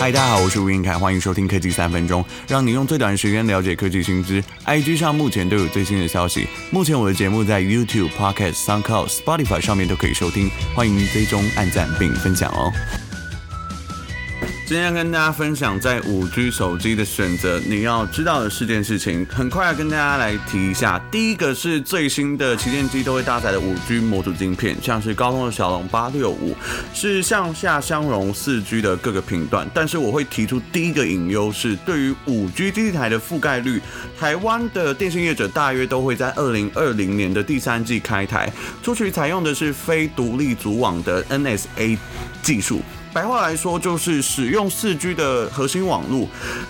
嗨，大家好，我是吴英凯，欢迎收听科技三分钟，让你用最短时间了解科技新知。IG 上目前都有最新的消息。目前我的节目在 YouTube、Podcast、SoundCloud、Spotify 上面都可以收听，欢迎追踪、按赞并分享哦。今天跟大家分享在五 G 手机的选择，你要知道的四件事情，很快要跟大家来提一下。第一个是最新的旗舰机都会搭载的五 G 模组晶片，像是高通的骁龙八六五是向下相容四 G 的各个频段，但是我会提出第一个隐忧是，对于五 G 基地台的覆盖率，台湾的电信业者大约都会在二零二零年的第三季开台，初期采用的是非独立组网的 NSA 技术。白话来说，就是使用四 G 的核心网络，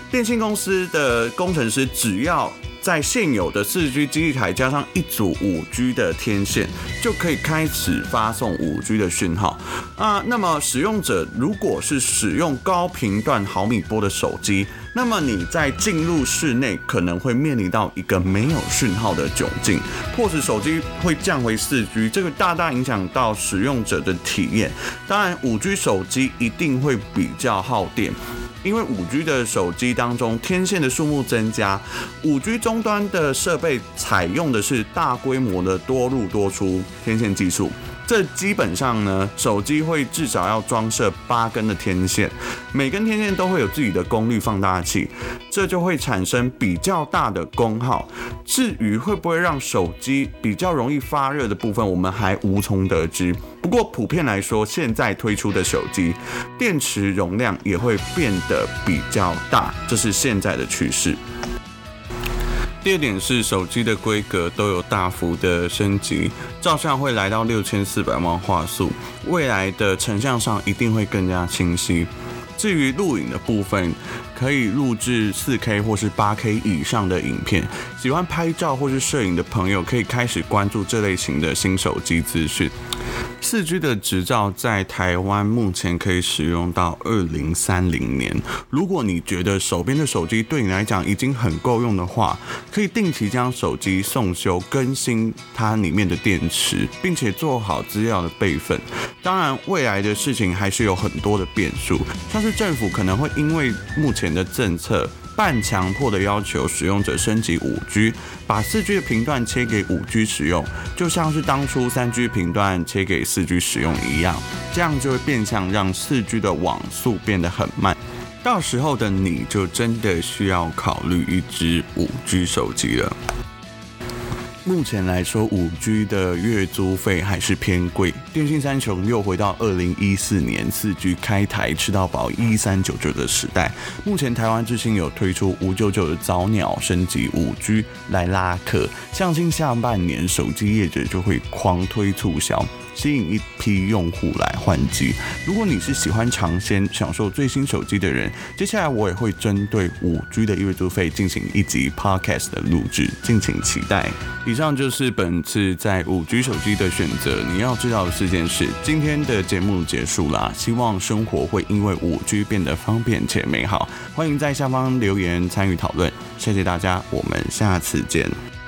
电信公司的工程师只要在现有的四 G 基地台加上一组五 G 的天线，就可以开始发送五 G 的讯号。啊，那么使用者如果是使用高频段毫米波的手机，那么你在进入室内可能会面临到一个没有讯号的窘境，迫使手机会降回四 G，这个大大影响到使用者的体验。当然，五 G 手机一定会比较耗电，因为五 G 的手机当中天线的数目增加，五 G 终端的设备采用的是大规模的多入多出天线技术。这基本上呢，手机会至少要装设八根的天线，每根天线都会有自己的功率放大器，这就会产生比较大的功耗。至于会不会让手机比较容易发热的部分，我们还无从得知。不过普遍来说，现在推出的手机电池容量也会变得比较大，这是现在的趋势。第二点是手机的规格都有大幅的升级，照相会来到六千四百万画素，未来的成像上一定会更加清晰。至于录影的部分，可以录制四 K 或是八 K 以上的影片。喜欢拍照或是摄影的朋友，可以开始关注这类型的新手机资讯。四 G 的执照在台湾目前可以使用到二零三零年。如果你觉得手边的手机对你来讲已经很够用的话，可以定期将手机送修、更新它里面的电池，并且做好资料的备份。当然，未来的事情还是有很多的变数，像是政府可能会因为目前的政策。半强迫的要求使用者升级五 G，把四 G 的频段切给五 G 使用，就像是当初三 G 频段切给四 G 使用一样，这样就会变相让四 G 的网速变得很慢。到时候的你就真的需要考虑一支五 G 手机了。目前来说，五 G 的月租费还是偏贵。电信三雄又回到二零一四年四 G 开台吃到饱一三九九的时代。目前台湾之星有推出五九九的早鸟升级五 G 来拉客，相信下半年手机业者就会狂推促销。吸引一批用户来换机。如果你是喜欢尝鲜、享受最新手机的人，接下来我也会针对五 G 的月租费进行一集 Podcast 的录制，敬请期待。以上就是本次在五 G 手机的选择，你要知道的四件事。今天的节目结束啦，希望生活会因为五 G 变得方便且美好。欢迎在下方留言参与讨论，谢谢大家，我们下次见。